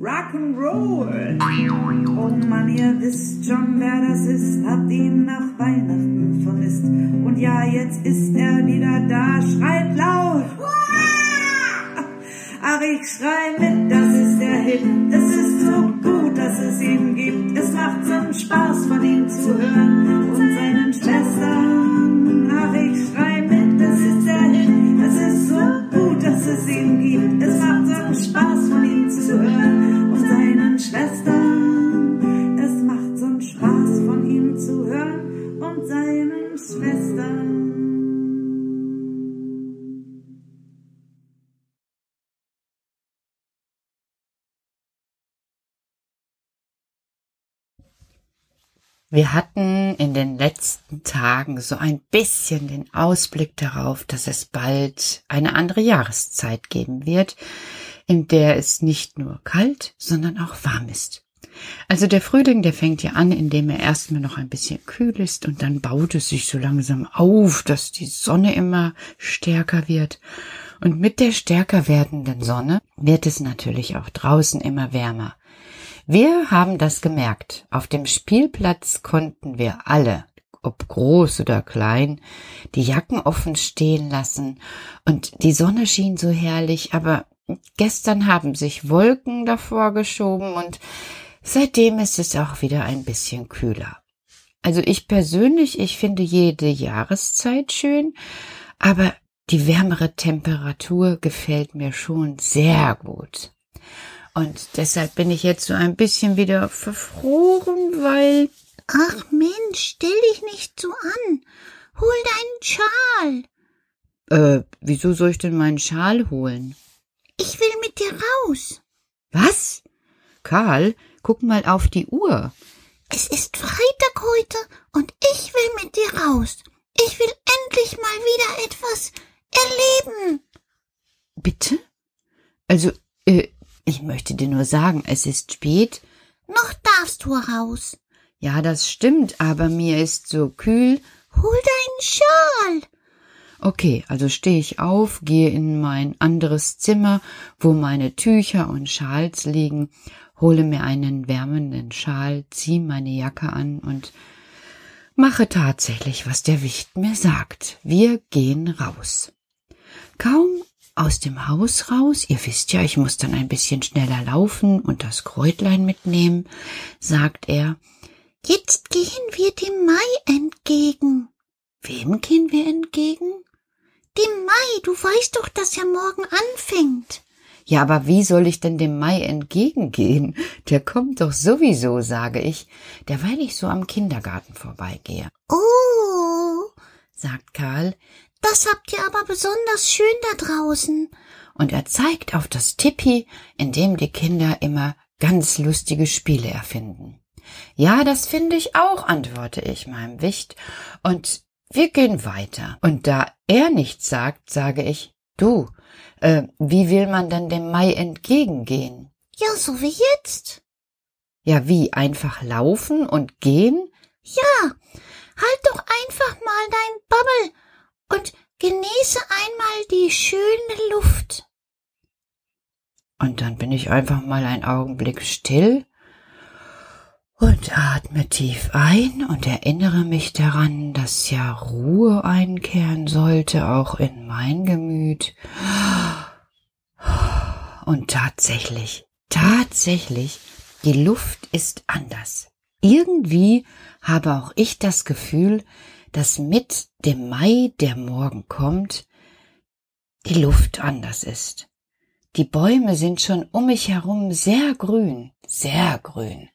Rock'n'Roll. Oh Mann, ihr wisst schon, wer das ist, habt ihn nach Weihnachten vermisst. Und ja, jetzt ist er wieder da, schreit laut. Ach, ich schrei mit, das ist der Hit. Es ist so gut, dass es ihn gibt. Es macht so einen Spaß, von ihm zu hören und seinen Schwestern. Wir hatten in den letzten Tagen so ein bisschen den Ausblick darauf, dass es bald eine andere Jahreszeit geben wird, in der es nicht nur kalt, sondern auch warm ist. Also der Frühling, der fängt ja an, indem er erstmal noch ein bisschen kühl ist und dann baut es sich so langsam auf, dass die Sonne immer stärker wird. Und mit der stärker werdenden Sonne wird es natürlich auch draußen immer wärmer. Wir haben das gemerkt. Auf dem Spielplatz konnten wir alle, ob groß oder klein, die Jacken offen stehen lassen und die Sonne schien so herrlich, aber gestern haben sich Wolken davor geschoben und seitdem ist es auch wieder ein bisschen kühler. Also ich persönlich, ich finde jede Jahreszeit schön, aber die wärmere Temperatur gefällt mir schon sehr gut. Und deshalb bin ich jetzt so ein bisschen wieder verfroren, weil. Ach Mensch, stell dich nicht so an. Hol deinen Schal. Äh, wieso soll ich denn meinen Schal holen? Ich will mit dir raus. Was? Karl, guck mal auf die Uhr. Es ist Freitag heute und ich will mit dir raus. Ich will endlich mal wieder etwas erleben. Bitte? Also, äh, ich möchte dir nur sagen, es ist spät. Noch darfst du raus. Ja, das stimmt, aber mir ist so kühl. Hol deinen Schal. Okay, also stehe ich auf, gehe in mein anderes Zimmer, wo meine Tücher und Schals liegen, hole mir einen wärmenden Schal, zieh meine Jacke an und mache tatsächlich, was der Wicht mir sagt. Wir gehen raus. Kaum aus dem Haus raus, ihr wisst ja, ich muss dann ein bisschen schneller laufen und das Kräutlein mitnehmen, sagt er, Jetzt gehen wir dem Mai entgegen. Wem gehen wir entgegen? Dem Mai, du weißt doch, dass er morgen anfängt. Ja, aber wie soll ich denn dem Mai entgegengehen? Der kommt doch sowieso, sage ich, derweil ich so am Kindergarten vorbeigehe. Oh, sagt Karl, das habt ihr aber besonders schön da draußen. Und er zeigt auf das Tippi, in dem die Kinder immer ganz lustige Spiele erfinden. Ja, das finde ich auch, antworte ich meinem Wicht, und wir gehen weiter. Und da er nichts sagt, sage ich, du, äh, wie will man denn dem Mai entgegengehen? Ja, so wie jetzt. Ja, wie, einfach laufen und gehen? Ja, halt doch einfach mal dein Babbel und genieße einmal die schöne Luft. Und dann bin ich einfach mal einen Augenblick still und atme tief ein und erinnere mich daran, dass ja Ruhe einkehren sollte, auch in mein Gemüt. Und tatsächlich, tatsächlich, die Luft ist anders. Irgendwie habe auch ich das Gefühl, dass mit dem Mai, der morgen kommt, die Luft anders ist. Die Bäume sind schon um mich herum sehr grün, sehr grün.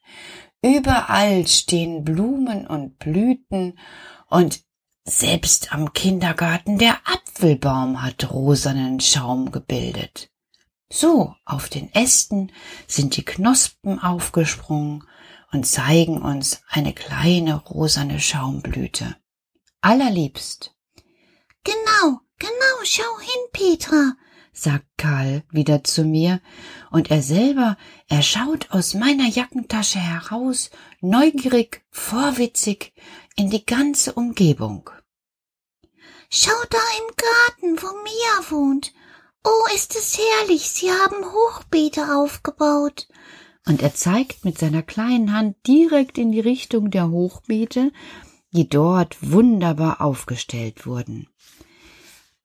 Überall stehen Blumen und Blüten und selbst am Kindergarten der Apfelbaum hat rosanen Schaum gebildet. So, auf den Ästen sind die Knospen aufgesprungen und zeigen uns eine kleine rosane Schaumblüte. Allerliebst. Genau, genau, schau hin, Petra, sagt Karl wieder zu mir, und er selber, er schaut aus meiner Jackentasche heraus, neugierig, vorwitzig, in die ganze Umgebung. Schau da im Garten, wo Mia wohnt. Oh, ist es herrlich, sie haben Hochbeete aufgebaut. Und er zeigt mit seiner kleinen Hand direkt in die Richtung der Hochbeete, die dort wunderbar aufgestellt wurden.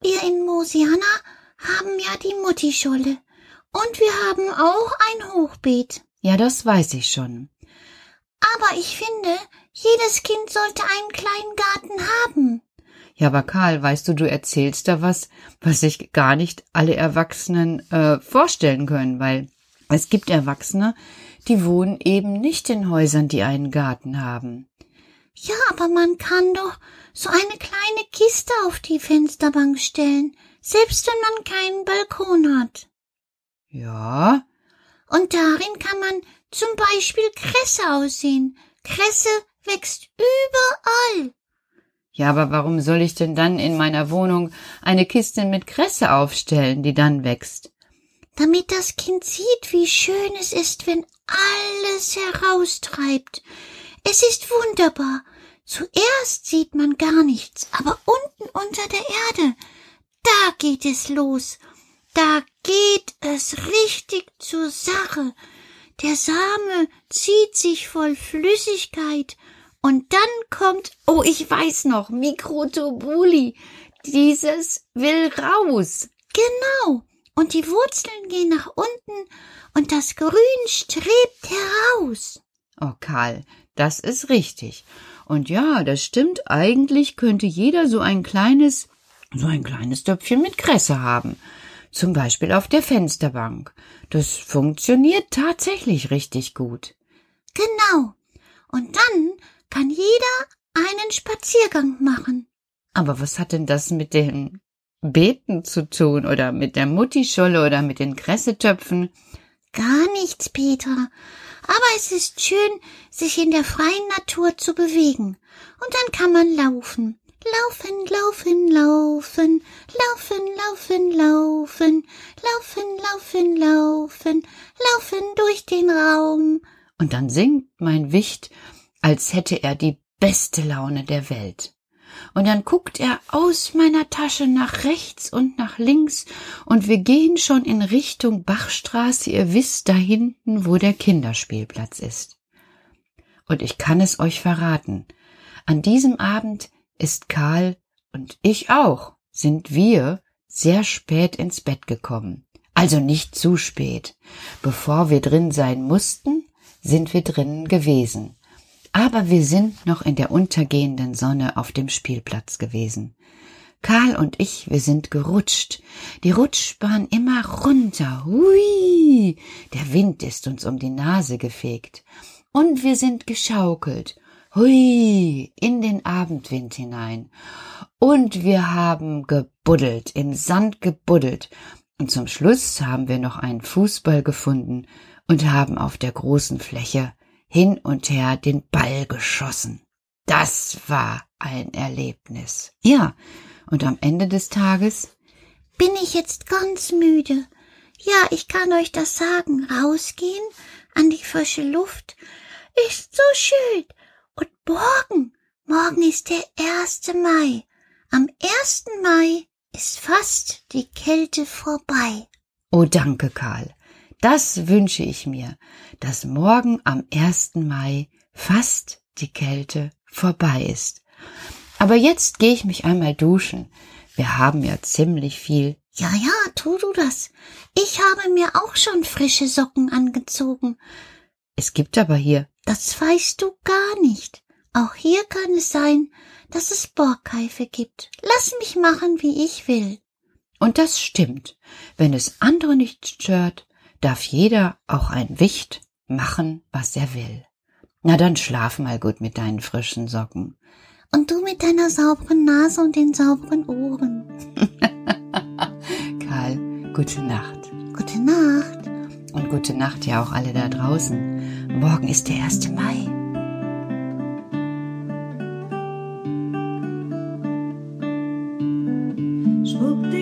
Wir in Mosiana haben ja die Muttischolle. Und wir haben auch ein Hochbeet. Ja, das weiß ich schon. Aber ich finde, jedes Kind sollte einen kleinen Garten haben. Ja, aber Karl, weißt du, du erzählst da was, was sich gar nicht alle Erwachsenen äh, vorstellen können, weil es gibt Erwachsene, die wohnen eben nicht in Häusern, die einen Garten haben. Ja, aber man kann doch so eine kleine Kiste auf die Fensterbank stellen selbst wenn man keinen Balkon hat. Ja. Und darin kann man zum Beispiel Kresse aussehen. Kresse wächst überall. Ja, aber warum soll ich denn dann in meiner Wohnung eine Kiste mit Kresse aufstellen, die dann wächst? Damit das Kind sieht, wie schön es ist, wenn alles heraustreibt. Es ist wunderbar. Zuerst sieht man gar nichts, aber unten unter der Erde, da geht es los. Da geht es richtig zur Sache. Der Same zieht sich voll Flüssigkeit und dann kommt, oh, ich weiß noch, Mikrotubuli. Dieses will raus. Genau. Und die Wurzeln gehen nach unten und das Grün strebt heraus. Oh, Karl, das ist richtig. Und ja, das stimmt. Eigentlich könnte jeder so ein kleines so ein kleines Töpfchen mit Kresse haben. Zum Beispiel auf der Fensterbank. Das funktioniert tatsächlich richtig gut. Genau. Und dann kann jeder einen Spaziergang machen. Aber was hat denn das mit den Beeten zu tun oder mit der Muttischolle oder mit den Kressetöpfen? Gar nichts, Petra. Aber es ist schön, sich in der freien Natur zu bewegen. Und dann kann man laufen. Laufen, laufen, laufen, laufen, laufen, laufen, laufen, laufen, laufen, laufen durch den Raum. Und dann singt mein Wicht, als hätte er die beste Laune der Welt. Und dann guckt er aus meiner Tasche nach rechts und nach links, und wir gehen schon in Richtung Bachstraße, ihr wisst da hinten, wo der Kinderspielplatz ist. Und ich kann es euch verraten, an diesem Abend ist Karl und ich auch, sind wir sehr spät ins Bett gekommen. Also nicht zu spät. Bevor wir drin sein mussten, sind wir drinnen gewesen. Aber wir sind noch in der untergehenden Sonne auf dem Spielplatz gewesen. Karl und ich, wir sind gerutscht. Die Rutschbahn immer runter. Hui! Der Wind ist uns um die Nase gefegt. Und wir sind geschaukelt hui, in den Abendwind hinein. Und wir haben gebuddelt, im Sand gebuddelt. Und zum Schluss haben wir noch einen Fußball gefunden und haben auf der großen Fläche hin und her den Ball geschossen. Das war ein Erlebnis. Ja, und am Ende des Tages bin ich jetzt ganz müde. Ja, ich kann euch das sagen. Rausgehen an die frische Luft ist so schön. Und morgen, morgen ist der erste Mai. Am ersten Mai ist fast die Kälte vorbei. Oh, danke, Karl. Das wünsche ich mir, dass morgen am ersten Mai fast die Kälte vorbei ist. Aber jetzt gehe ich mich einmal duschen. Wir haben ja ziemlich viel. Ja, ja, tu du das. Ich habe mir auch schon frische Socken angezogen. Es gibt aber hier. Das weißt du gar nicht. Auch hier kann es sein, dass es Borkeife gibt. Lass mich machen, wie ich will. Und das stimmt. Wenn es andere nicht stört, darf jeder, auch ein Wicht, machen, was er will. Na dann schlaf mal gut mit deinen frischen Socken. Und du mit deiner sauberen Nase und den sauberen Ohren. Karl, gute Nacht. Gute Nacht. Und gute Nacht ja auch alle da draußen. Morgen ist der 1. Mai. Schwuppdiwupp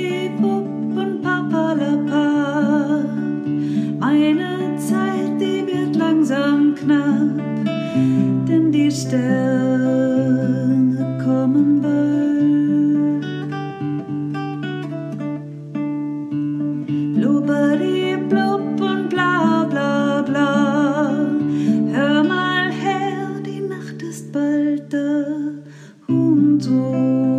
Nacht ist bald da.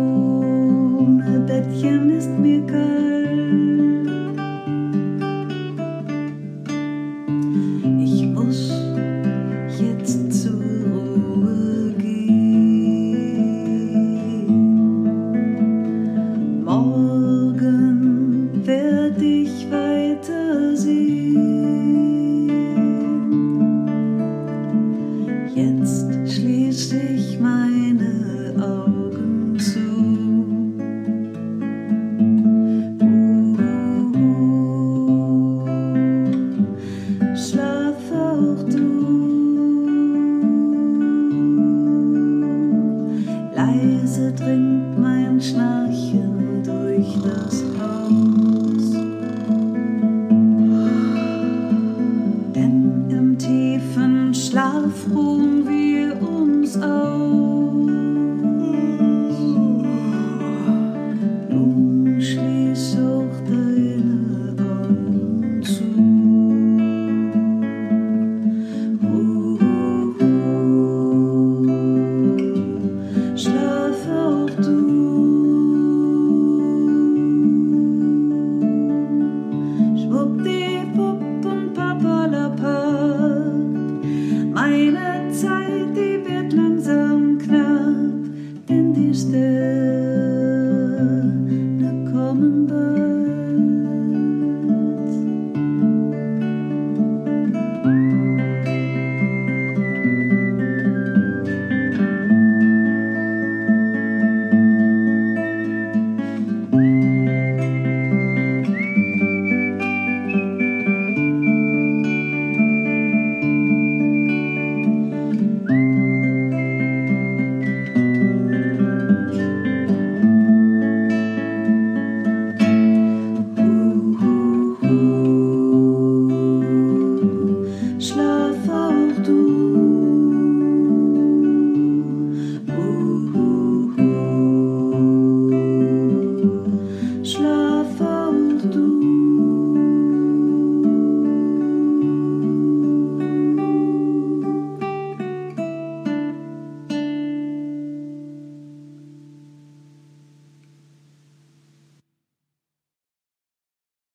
tudo.